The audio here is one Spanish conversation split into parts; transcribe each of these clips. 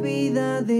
vida de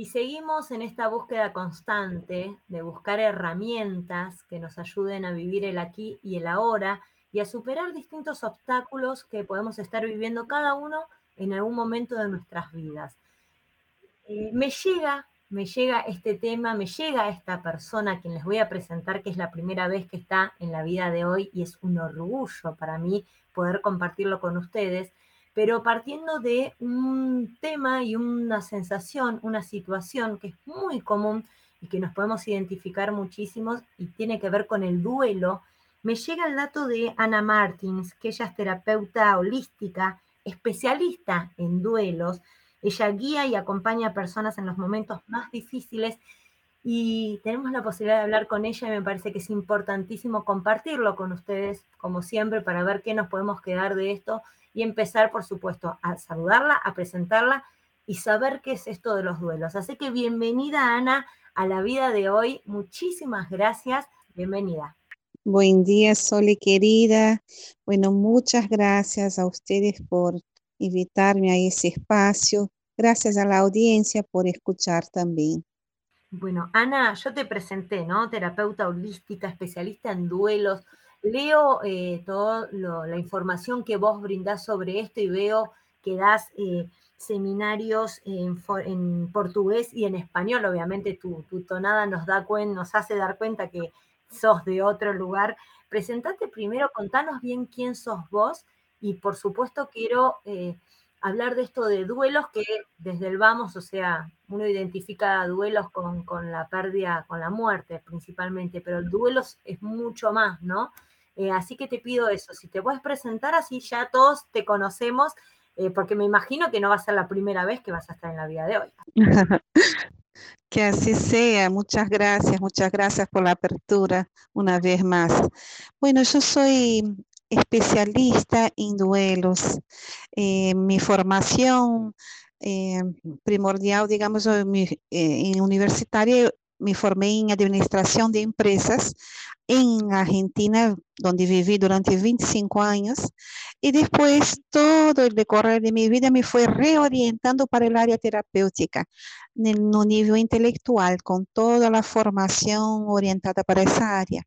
Y seguimos en esta búsqueda constante de buscar herramientas que nos ayuden a vivir el aquí y el ahora y a superar distintos obstáculos que podemos estar viviendo cada uno en algún momento de nuestras vidas. Eh, me llega, me llega este tema, me llega esta persona a quien les voy a presentar, que es la primera vez que está en la vida de hoy y es un orgullo para mí poder compartirlo con ustedes pero partiendo de un tema y una sensación, una situación que es muy común y que nos podemos identificar muchísimos y tiene que ver con el duelo, me llega el dato de Ana Martins, que ella es terapeuta holística, especialista en duelos. Ella guía y acompaña a personas en los momentos más difíciles y tenemos la posibilidad de hablar con ella y me parece que es importantísimo compartirlo con ustedes, como siempre, para ver qué nos podemos quedar de esto y empezar, por supuesto, a saludarla, a presentarla y saber qué es esto de los duelos. Así que bienvenida, Ana, a la vida de hoy. Muchísimas gracias. Bienvenida. Buen día, Sole querida. Bueno, muchas gracias a ustedes por invitarme a ese espacio. Gracias a la audiencia por escuchar también. Bueno, Ana, yo te presenté, ¿no? Terapeuta holística, especialista en duelos, leo eh, toda la información que vos brindás sobre esto y veo que das eh, seminarios en, portugués y en español. Obviamente tu, tonada nos, da nos hace dar cuenta que sos de otro lugar. Presentate primero, contanos bien quién sos vos y por supuesto quiero eh, hablar de esto de duelos que desde el vamos, o sea, uno identifica duelos con, con la pérdida, con la muerte principalmente, pero el duelo es mucho más, ¿no? Eh, así que te pido eso, si te puedes presentar así ya todos te conocemos, eh, porque me imagino que no va a ser la primera vez que vas a estar en la vida de hoy. que así sea, muchas gracias, muchas gracias por la apertura una vez más. Bueno, yo soy especialista en duelos. Eh, mi formación primordial, digamos, en universitaria me formé en administración de empresas en Argentina, donde viví durante 25 años, y después todo el decorrer de mi vida me fue reorientando para el área terapéutica, no nivel intelectual, con toda la formación orientada para esa área.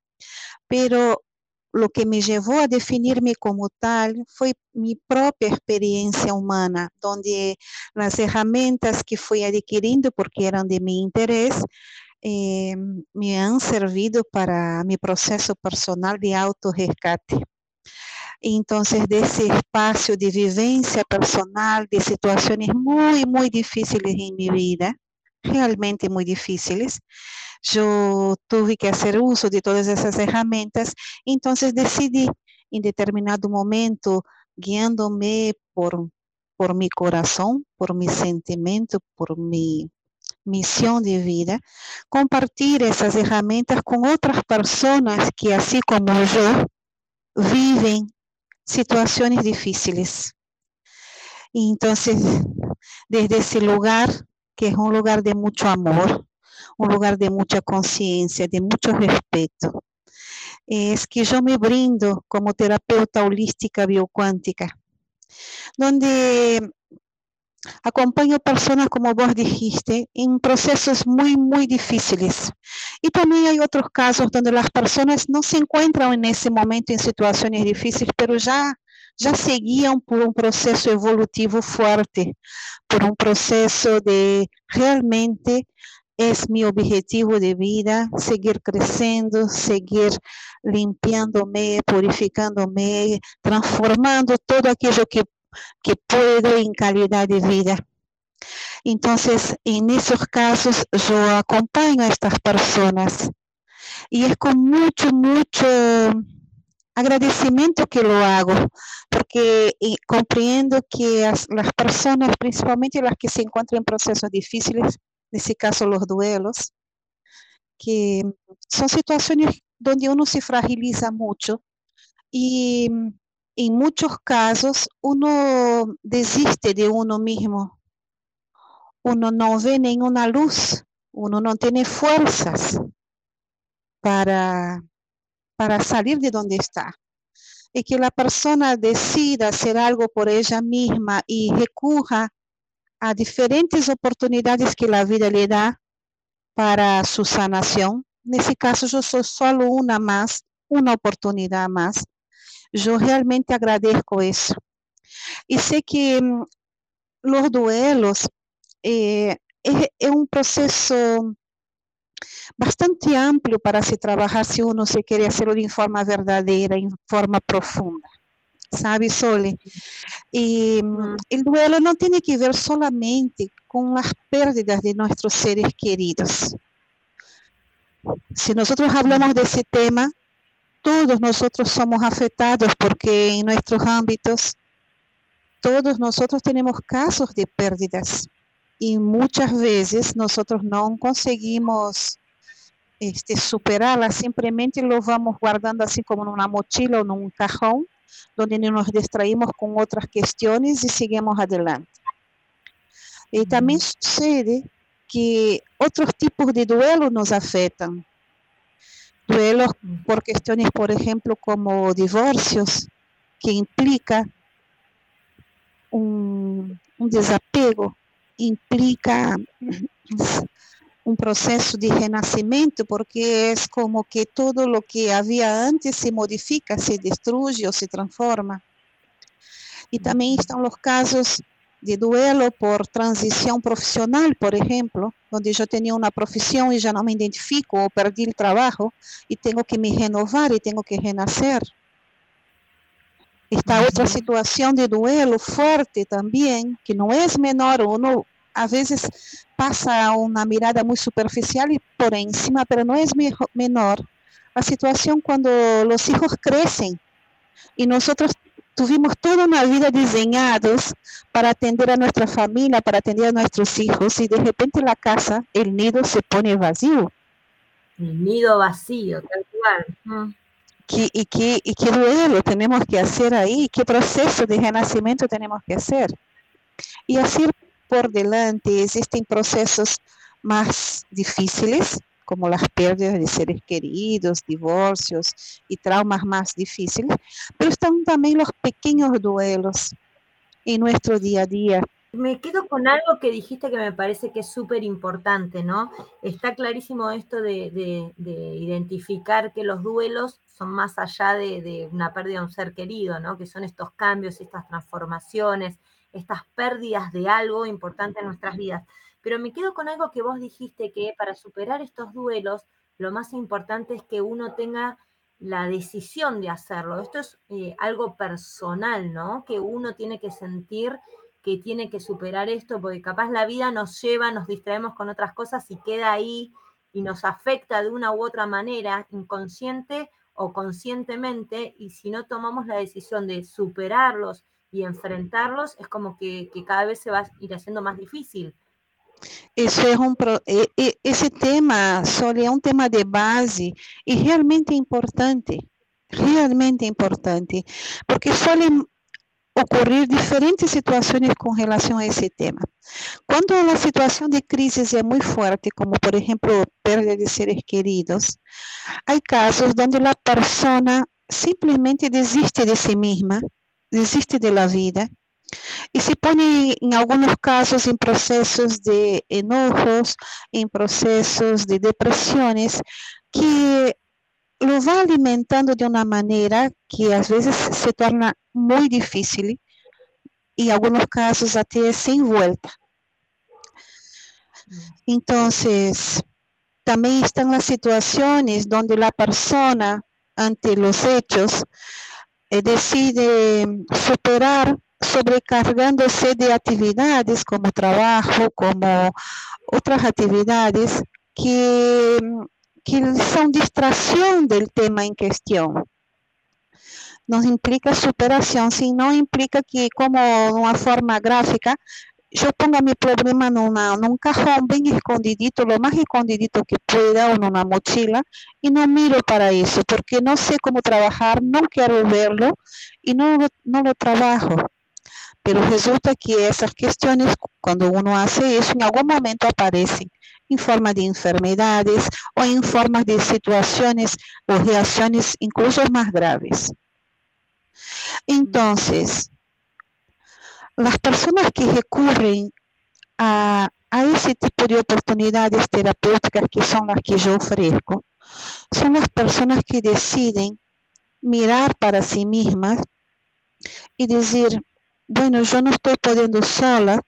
Pero lo que me llevó a definirme como tal fue mi propia experiencia humana, donde las herramientas que fui adquiriendo porque eran de mi interés, eh, me han servido para mi proceso personal de autorrescate. Entonces, de ese espacio de vivencia personal, de situaciones muy, muy difíciles en mi vida, realmente muy difíciles, yo tuve que hacer uso de todas esas herramientas, entonces decidí en determinado momento, guiándome por, por mi corazón, por mi sentimiento, por mi misión de vida, compartir esas herramientas con otras personas que, así como yo, viven situaciones difíciles. Entonces, desde ese lugar, que es un lugar de mucho amor, un lugar de mucha conciencia, de mucho respeto, es que yo me brindo como terapeuta holística biocuántica, donde Acompaño personas, como vos dijiste, en procesos muy, muy difíciles. Y también hay otros casos donde las personas no se encuentran en ese momento en situaciones difíciles, pero ya, ya seguían por un proceso evolutivo fuerte, por un proceso de realmente es mi objetivo de vida, seguir creciendo, seguir limpiándome, purificándome, transformando todo aquello que que puedo en calidad de vida. Entonces, en esos casos, yo acompaño a estas personas y es con mucho, mucho agradecimiento que lo hago, porque eh, comprendo que as, las personas, principalmente las que se encuentran en procesos difíciles, en ese caso los duelos, que son situaciones donde uno se fragiliza mucho y en muchos casos uno desiste de uno mismo, uno no ve ninguna luz, uno no tiene fuerzas para, para salir de donde está. Y que la persona decida hacer algo por ella misma y recurra a diferentes oportunidades que la vida le da para su sanación. En ese caso, yo soy solo una más, una oportunidad más. Yo realmente agradezco eso. Y sé que mm, los duelos eh, es, es un proceso bastante amplio para se trabajar si uno se quiere hacerlo de forma verdadeira, em forma profunda. Sabe, Sole? E mm. el duelo não tem que ver solamente com as pérdidas de nossos seres queridos. Se nós hablamos desse tema, todos nós somos afetados porque em nossos âmbitos, todos nós temos casos de pérdidas e muitas vezes nós não conseguimos este, superarla, simplesmente lo vamos guardando assim como numa mochila ou num cajón, onde nos distraímos com outras questões e seguimos adelante. E também sucede que outros tipos de duelo nos afetam. Duelos por questões, por exemplo, como divorcios, que implica um, um desapego, implica un proceso de renacimiento porque es como que todo lo que había antes se modifica, se destruye o se transforma. Y también están los casos de duelo por transición profesional, por ejemplo, donde yo tenía una profesión y ya no me identifico o perdí el trabajo y tengo que me renovar y tengo que renacer. Esta otra situación de duelo fuerte también, que no es menor, uno a veces pasa una mirada muy superficial y por encima, pero no es menor. La situación cuando los hijos crecen y nosotros tuvimos toda una vida diseñados para atender a nuestra familia, para atender a nuestros hijos y de repente la casa, el nido se pone vacío. El nido vacío, tal cual. ¿Qué, y, qué, ¿Y qué duelo tenemos que hacer ahí? ¿Qué proceso de renacimiento tenemos que hacer? Y así por delante existen procesos más difíciles, como las pérdidas de seres queridos, divorcios y traumas más difíciles, pero están también los pequeños duelos en nuestro día a día. Me quedo con algo que dijiste que me parece que es súper importante, ¿no? Está clarísimo esto de, identificar que los duelos son más allá de, de, una pérdida de un ser querido, ¿no? Que son estos cambios, estas transformaciones, estas pérdidas de algo importante en nuestras vidas. Pero me quedo con algo que vos dijiste, que para superar estos duelos, lo más importante es que uno tenga la decisión de hacerlo. Esto es eh, algo personal, ¿no? Que uno tiene que sentir que tiene que superar esto, porque capaz la vida nos lleva, nos distraemos con otras cosas y queda ahí y nos afecta de una u otra manera, inconsciente o conscientemente, y si no tomamos la decisión de superarlos y enfrentarlos es como que, que, cada vez se va a ir haciendo más difícil. Isso é um esse tema, Soli, é um tema de base e realmente importante, realmente importante, porque suelen ocorrer diferentes situações com relação a esse tema. Quando a situação de crise é muito forte, como por exemplo perda de seres queridos, há casos onde a pessoa simplesmente desiste de si mesma desiste de la vida y se pone en algunos casos en procesos de enojos, en procesos de depresiones que lo va alimentando de una manera que a veces se torna muy difícil y en algunos casos hasta sin vuelta. Entonces, también están las situaciones donde la persona ante los hechos decide superar sobrecargándose de actividades como trabajo, como otras actividades que, que son distracción del tema en cuestión. Não implica superação, sim, não implica que, como uma forma gráfica, eu ponga meu problema numa, num cajón bem escondidito, lo mais escondidito que pueda, ou numa mochila, e não miro para isso, porque não sei como trabalhar, não quero verlo e não, não lo trabalho. Pero resulta que essas questões, quando uno hace isso, em algum momento aparecem em forma de enfermedades ou em forma de situações ou reações incluso mais graves. Entonces, las personas que recurren a, a ese tipo de oportunidades terapéuticas que son las que yo ofrezco, son las personas que deciden mirar para sí mismas y decir, bueno, yo no estoy pudiendo sola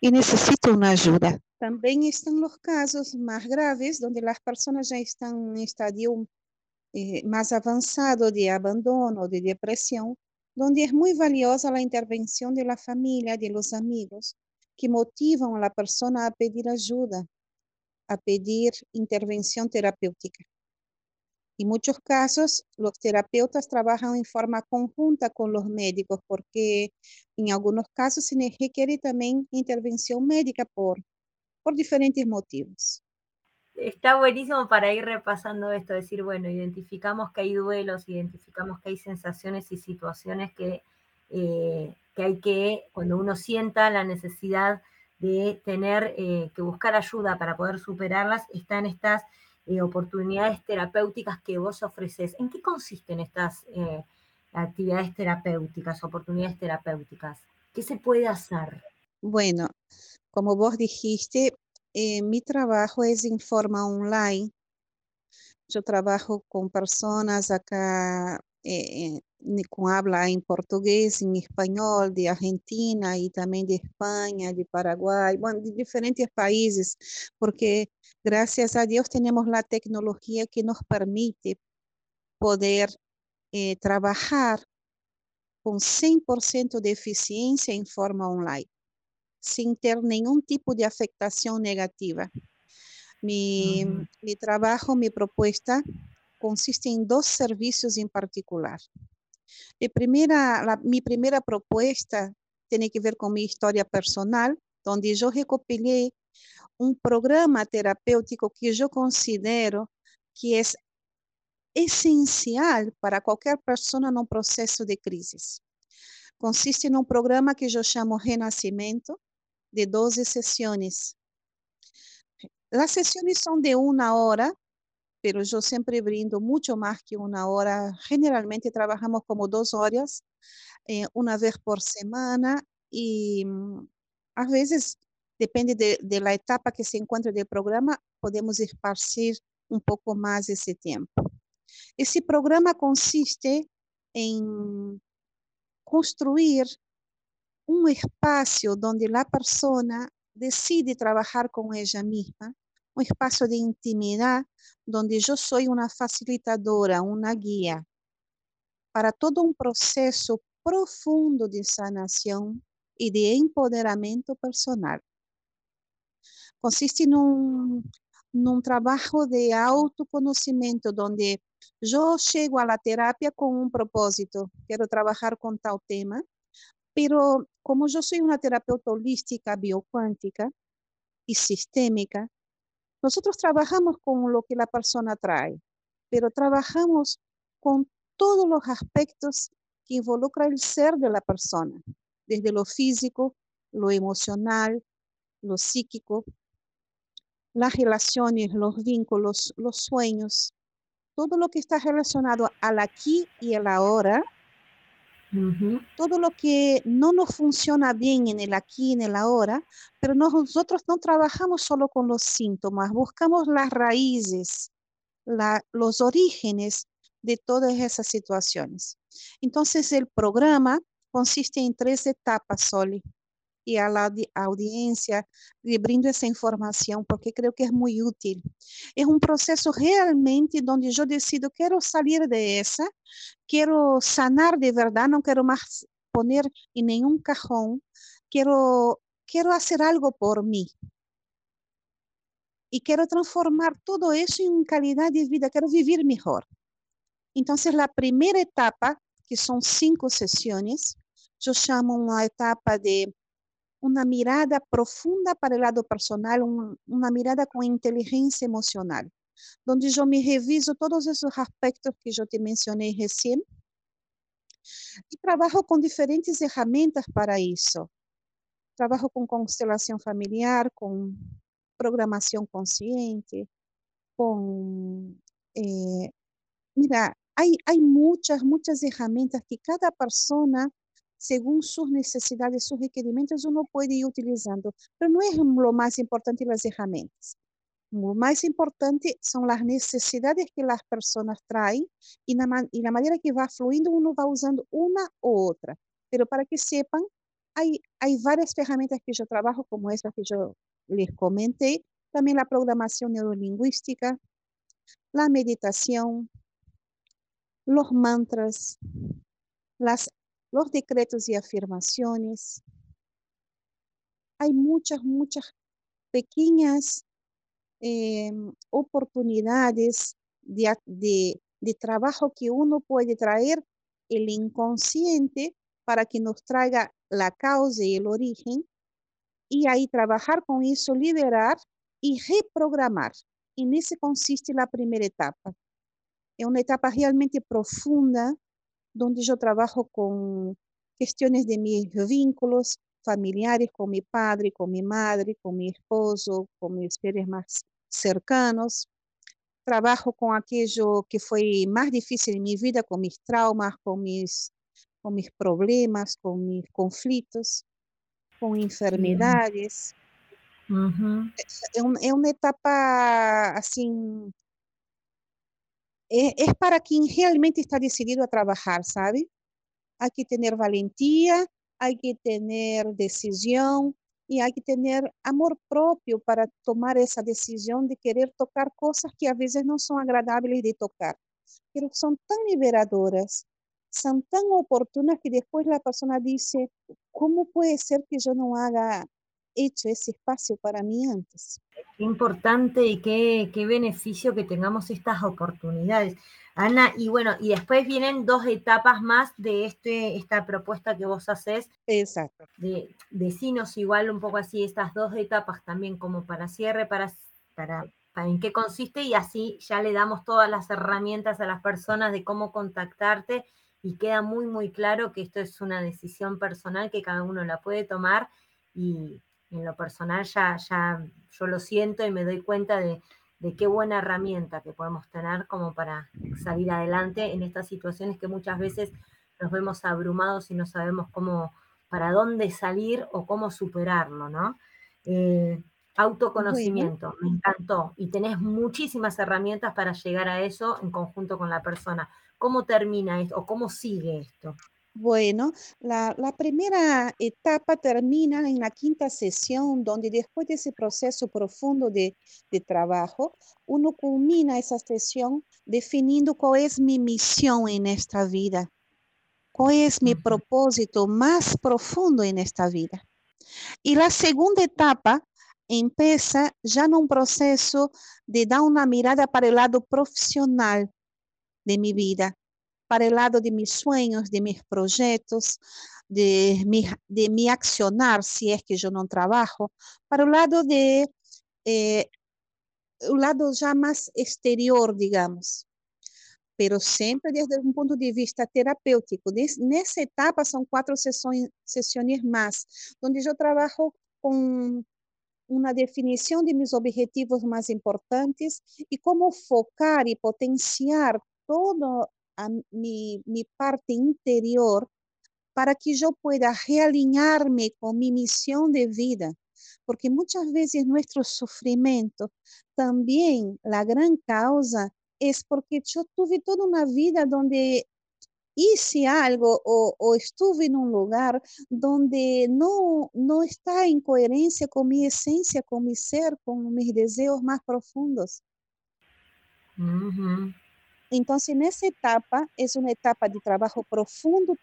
y necesito una ayuda. También están los casos más graves donde las personas ya están en un estadio eh, mais avançado de abandono, de depressão, onde é muito valiosa a intervenção da família, de los amigos, que motivam a pessoa a pedir ajuda, a pedir intervenção terapêutica. Em muitos casos, os terapeutas trabalham em forma conjunta com os médicos, porque em alguns casos se requer também intervenção médica por, por diferentes motivos. Está buenísimo para ir repasando esto, decir, bueno, identificamos que hay duelos, identificamos que hay sensaciones y situaciones que, eh, que hay que, cuando uno sienta la necesidad de tener eh, que buscar ayuda para poder superarlas, están estas eh, oportunidades terapéuticas que vos ofreces. ¿En qué consisten estas actividades terapéuticas, oportunidades terapéuticas? ¿Qué se puede hacer? Bueno, como vos dijiste, eh, mi trabajo es en forma online. Yo trabajo con personas acá eh, con habla en portugués, en español, de Argentina y también de España, de Paraguay, bueno, de diferentes países, porque gracias a Dios tenemos la tecnología que nos permite poder eh, trabajar con 100% de eficiencia en forma online sin tener ningún tipo de afectación negativa. Mi, mi trabajo, mi propuesta consiste en dos servicios en particular. Mi primera, la, mi primera propuesta tiene que ver con mi historia personal, donde yo recopilé un programa terapéutico que yo considero que es esencial para cualquier persona en un proceso de crisis. Consiste en un programa que yo llamo Renacimiento, de 12 sesiones. Las sesiones son de una hora, pero yo siempre brindo mucho más que una hora. Generalmente trabajamos como dos horas, eh, una vez por semana y mm, a veces, depende de, de, la etapa que se encuentra del programa, podemos esparcir un poco más ese tiempo. Ese programa consiste en construir un espacio donde la persona decide trabajar con ella misma, un espacio de intimidad donde yo soy una facilitadora, una guía para todo un proceso profundo de sanación y de empoderamiento personal. Consiste en un, en un trabajo de autoconocimiento donde yo llego a la terapia con un propósito, quiero trabajar con tal tema, pero como yo soy una terapeuta holística, biocuántica y sistémica, nosotros trabajamos con lo que la persona trae, pero trabajamos con todos los aspectos que involucra el ser de la persona, desde lo físico, lo emocional, lo psíquico, las relaciones, los vínculos, los sueños, todo lo que está relacionado al aquí y al ahora todo lo que no nos funciona bien en el aquí, en el ahora, pero nosotros no trabajamos solo con los síntomas, buscamos las raíces, los orígenes de todas esas situaciones. Entonces el programa consiste en tres etapas, Soli y a la audiencia le brindo esa información porque creo que es muy útil. Es un proceso realmente donde yo decido, quiero salir de esa, quiero sanar de verdad, no quiero más poner en ningún cajón, quiero, quiero hacer algo por mí. Y quiero transformar todo eso en calidad de vida, quiero vivir mejor. Entonces, la primera etapa, que son cinco sesiones, yo llamo una etapa de una mirada profunda para el lado personal, una mirada con inteligencia emocional, donde yo me reviso todos esos aspectos que yo te mencioné recién y trabajo con diferentes herramientas para eso. Trabajo con constelación familiar, con programación consciente, con... Eh, mira, hay, hay muchas, muchas herramientas que cada persona según sus necesidades, sus requerimientos, uno puede ir utilizando. Pero no es lo más importante las herramientas. Lo más importante son las necesidades que las personas traen y la, y la manera que va fluyendo, uno va usando una u otra. Pero para que sepan, hay, hay varias herramientas que yo trabajo, como esta que yo les comenté, también la programación neurolingüística, la meditación, los mantras, las los decretos y afirmaciones. Hay muchas, muchas pequeñas em, oportunidades de, de, trabajo que uno puede traer el inconsciente para que nos traiga la causa y el origen y ahí trabajar con eso, liberar y reprogramar. En eso consiste la primera etapa. Es una etapa realmente profunda donde yo trabajo con cuestiones de mis vínculos familiares con mi padre, con mi madre, con mi esposo, con mis seres más cercanos. Trabajo con aquello que fue más difícil en mi vida, con mis traumas, con mis, con mis problemas, con mis conflictos, con enfermedades. es, una etapa así es, para quien realmente está decidido a trabajar, ¿sabe? Hay que tener valentía, hay que tener decisión y hay que tener amor propio para tomar esa decisión de querer tocar cosas que a veces no son agradables de tocar, pero son tan liberadoras, son tan oportunas que después la persona dice, ¿cómo puede ser que yo no haga hecho ese espacio para mí antes. Qué importante y qué, qué beneficio que tengamos estas oportunidades. Ana, y bueno, y después vienen dos etapas más de este, esta propuesta que vos haces. Exacto. De decinos igual un poco así estas dos etapas también como para cierre, para, para, para en qué consiste y así ya le damos todas las herramientas a las personas de cómo contactarte y queda muy, muy claro que esto es una decisión personal que cada uno la puede tomar y, en lo personal ya, ya yo lo siento y me doy cuenta de, qué buena herramienta que podemos tener como para salir adelante en estas situaciones que muchas veces nos vemos abrumados y no sabemos cómo, para dónde salir o cómo superarlo, ¿no? Eh, autoconocimiento, me encantó. Y tenés muchísimas herramientas para llegar a eso en conjunto con la persona. ¿Cómo termina esto o cómo sigue esto? Bueno, la, primera etapa termina en la quinta sesión, donde después de ese proceso profundo de, trabajo, uno culmina esa sesión definiendo cuál es mi misión en esta vida, cuál es mi propósito más profundo en esta vida. Y la segunda etapa empieza ya en un proceso de dar una mirada para el lado profesional de mi vida, para el lado de mis sueños, de mis proyectos, de mi, de mi accionar, si es que yo no trabajo, para el lado de eh, lado ya más exterior, digamos, pero siempre desde un punto de vista terapéutico. En esa etapa son cuatro sesiones, sesiones más, donde yo trabajo con una definición de mis objetivos más importantes y cómo focar y potenciar todo mi, parte interior para que yo pueda realinearme con mi misión de vida. Porque muchas veces nuestro sufrimiento, también la gran causa es porque yo tuve toda una vida donde hice algo o, estuve en un lugar donde no, no está en coherencia con mi esencia, con mi ser, con mis deseos más profundos. Entonces, en esa etapa, es una etapa de trabajo profundo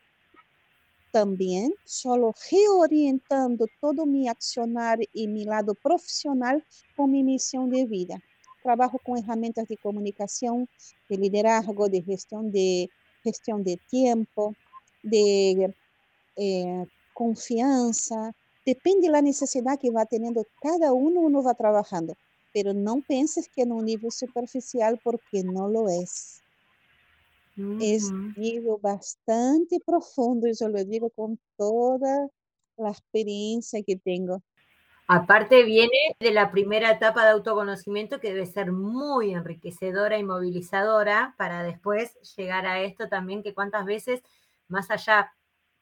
también, solo reorientando todo mi accionar y mi lado profesional con mi misión de vida. Trabajo con herramientas de comunicación, de liderazgo, de gestión de, gestión de tiempo, de eh, confianza. Depende de la necesidad que va teniendo cada uno, uno va trabajando. Pero no penses que en un nivel superficial porque no lo es. Es un nivel bastante profundo y yo lo digo con toda la experiencia que tengo. Aparte viene de la primera etapa de autoconocimiento que debe ser muy enriquecedora y movilizadora para después llegar a esto también que cuántas veces, más allá,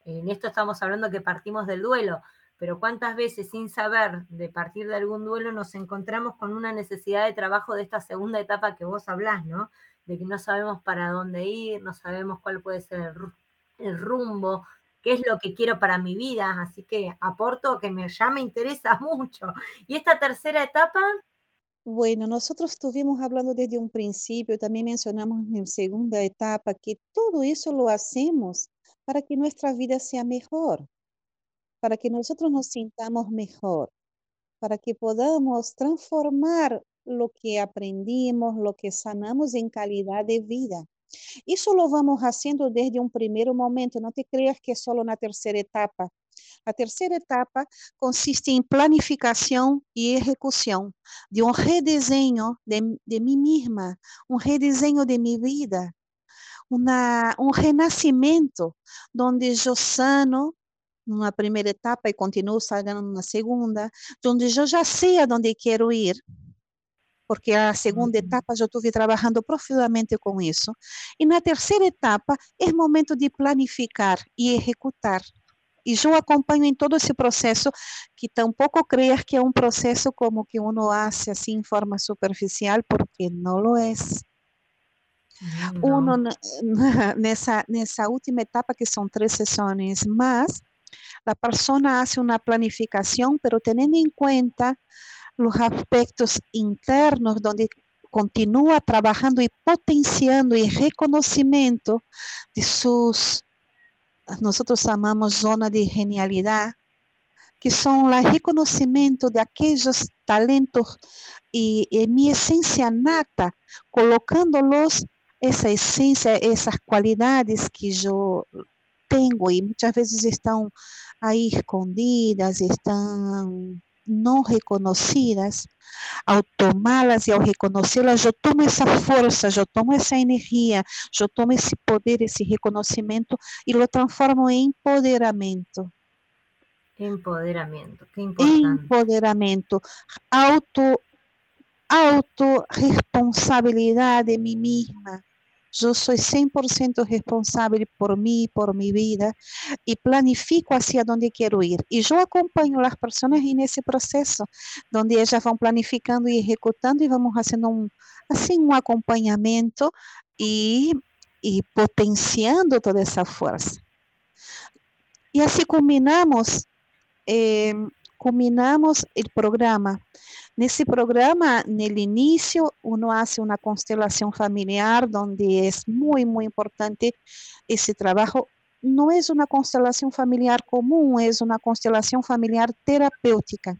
en esto estamos hablando que partimos del duelo, pero cuántas veces sin saber de partir de algún duelo nos encontramos con una necesidad de trabajo de esta segunda etapa que vos hablás, ¿no? de que no sabemos para dónde ir, no sabemos cuál puede ser el, rumbo, qué es lo que quiero para mi vida, así que aporto que me, ya me interesa mucho. Y esta tercera etapa... Bueno, nosotros estuvimos hablando desde un principio, también mencionamos en segunda etapa que todo eso lo hacemos para que nuestra vida sea mejor, para que nosotros nos sintamos mejor, para que podamos transformar lo que aprendimos, lo que sanamos en calidad de vida. Eso lo vamos haciendo desde un primer momento, no te creas que es solo una tercera etapa. La tercera etapa consiste en planificación y ejecución de un rediseño de, de mí misma, un rediseño de mi vida, una, un renacimiento donde yo sano una primera etapa y continuo sanando en una segunda, donde yo ya sé a dónde quiero ir, porque a segunda etapa eu estive trabalhando profundamente com isso. E na terceira etapa é momento de planificar e executar. E eu acompanho em todo esse processo, que tampouco creas que é um processo como que uno hace assim em forma superficial, porque não lo é. Uno nessa, nessa última etapa, que são três sessões mas a pessoa hace uma planificação, pero tendo em conta los aspectos internos donde continúa trabajando y potenciando el reconocimiento de sus, nosotros llamamos zona de genialidad, que son el reconocimiento de aquellos talentos y, y mi esencia nata, colocándolos esa esencia, esas cualidades que yo tengo y muchas veces están ahí escondidas, están não reconhecidas, ao tomá-las e ao reconhecê-las, eu tomo essa força, eu tomo essa energia, eu tomo esse poder, esse reconhecimento e lo transformo em empoderamento. Empoderamento, que importante. Empoderamento, auto, autorresponsabilidade de mim mesma yo soy 100% responsable por mí, por mi vida y planifico hacia dónde quiero ir. Y yo acompaño a las personas en ese proceso, donde ellas van planificando y ejecutando y vamos haciendo un, así un acompañamiento y, potenciando toda esa fuerza. Y así culminamos, eh, culminamos el programa Nesse programa, no início, uno hace uma constelação familiar, onde é muito, muito importante esse trabalho. Não é uma constelação familiar comum, é uma constelação familiar terapêutica,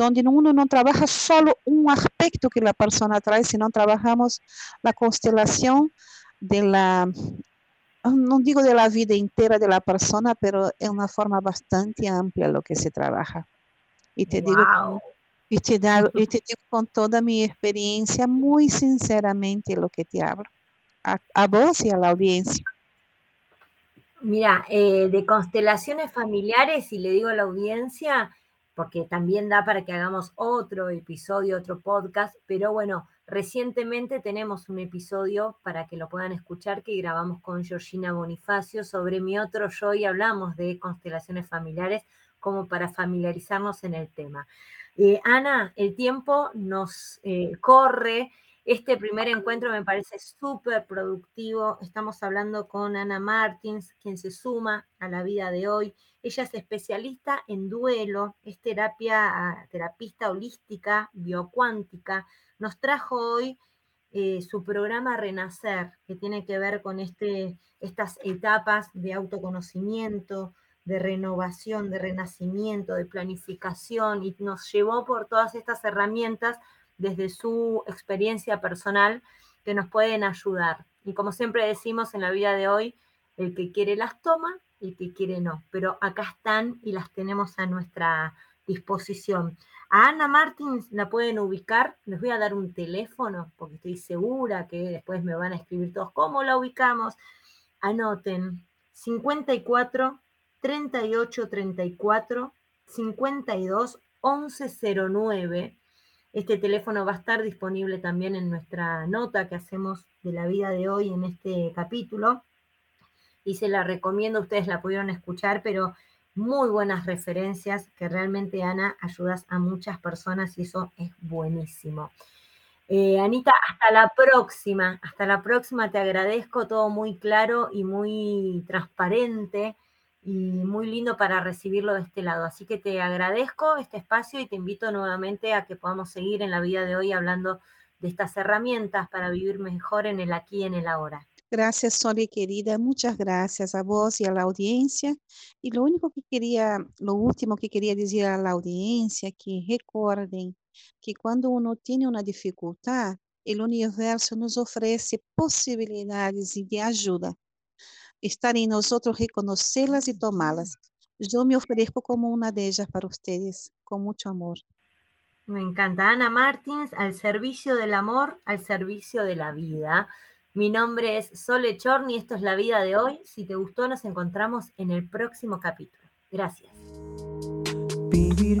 onde uno não trabalha só um aspecto que a pessoa traz, sino trabalhamos a constelação de la não digo de la vida inteira de la persona, pero é uma forma bastante ampla lo que se trabalha. E te wow. digo e te, dar, e te digo com toda a minha experiência, muito sinceramente, lo que te hablo. A, a vos y a la audiencia. Mira, eh, de constelaciones familiares, y le digo a la audiencia, porque también da para que hagamos otro episodio, otro podcast, pero bueno, recientemente tenemos un episodio para que lo puedan escuchar que grabamos con Georgina Bonifacio sobre mi otro yo y hablamos de constelaciones familiares como para familiarizarnos en el tema. Eh, Ana, el tiempo nos eh, corre. Este primer encuentro me parece súper productivo. Estamos hablando con Ana Martins, quien se suma a la vida de hoy. Ella es especialista en duelo, es terapia, terapista holística, biocuántica. Nos trajo hoy eh, su programa Renacer, que tiene que ver con este, estas etapas de autoconocimiento, de renovación, de renacimiento, de planificación y nos llevó por todas estas herramientas desde su experiencia personal que nos pueden ayudar. Y como siempre decimos en la vida de hoy, el que quiere las toma, el que quiere no, pero acá están y las tenemos a nuestra disposición. A Ana Martins la pueden ubicar, les voy a dar un teléfono porque estoy segura que después me van a escribir todos cómo la ubicamos. Anoten 54 38 34 52 1109. Este teléfono va a estar disponible también en nuestra nota que hacemos de la vida de hoy en este capítulo. Y se la recomiendo, ustedes la pudieron escuchar, pero muy buenas referencias que realmente, Ana, ayudas a muchas personas y eso es buenísimo. Eh, Anita, hasta la próxima, hasta la próxima, te agradezco todo muy claro y muy transparente y muy lindo para recibirlo de este lado. Así que te agradezco este espacio y te invito nuevamente a que podamos seguir en la vida de hoy hablando de estas herramientas para vivir mejor en el aquí y en el ahora. Gracias, Soli querida. Muchas gracias a vos y a la audiencia. Y lo único que quería, lo último que quería decir a la audiencia, que recuerden que cuando uno tiene una dificultad, el universo nos ofrece posibilidades de ayuda. Estar en nosotros reconocerlas y tomarlas. Yo me ofrezco como una de ellas para ustedes, con mucho amor. Me encanta. Ana Martins, al servicio del amor, al servicio de la vida. Mi nombre es Sole Chorni, esto es La Vida de hoy. Si te gustó, nos encontramos en el próximo capítulo. Gracias. Vivir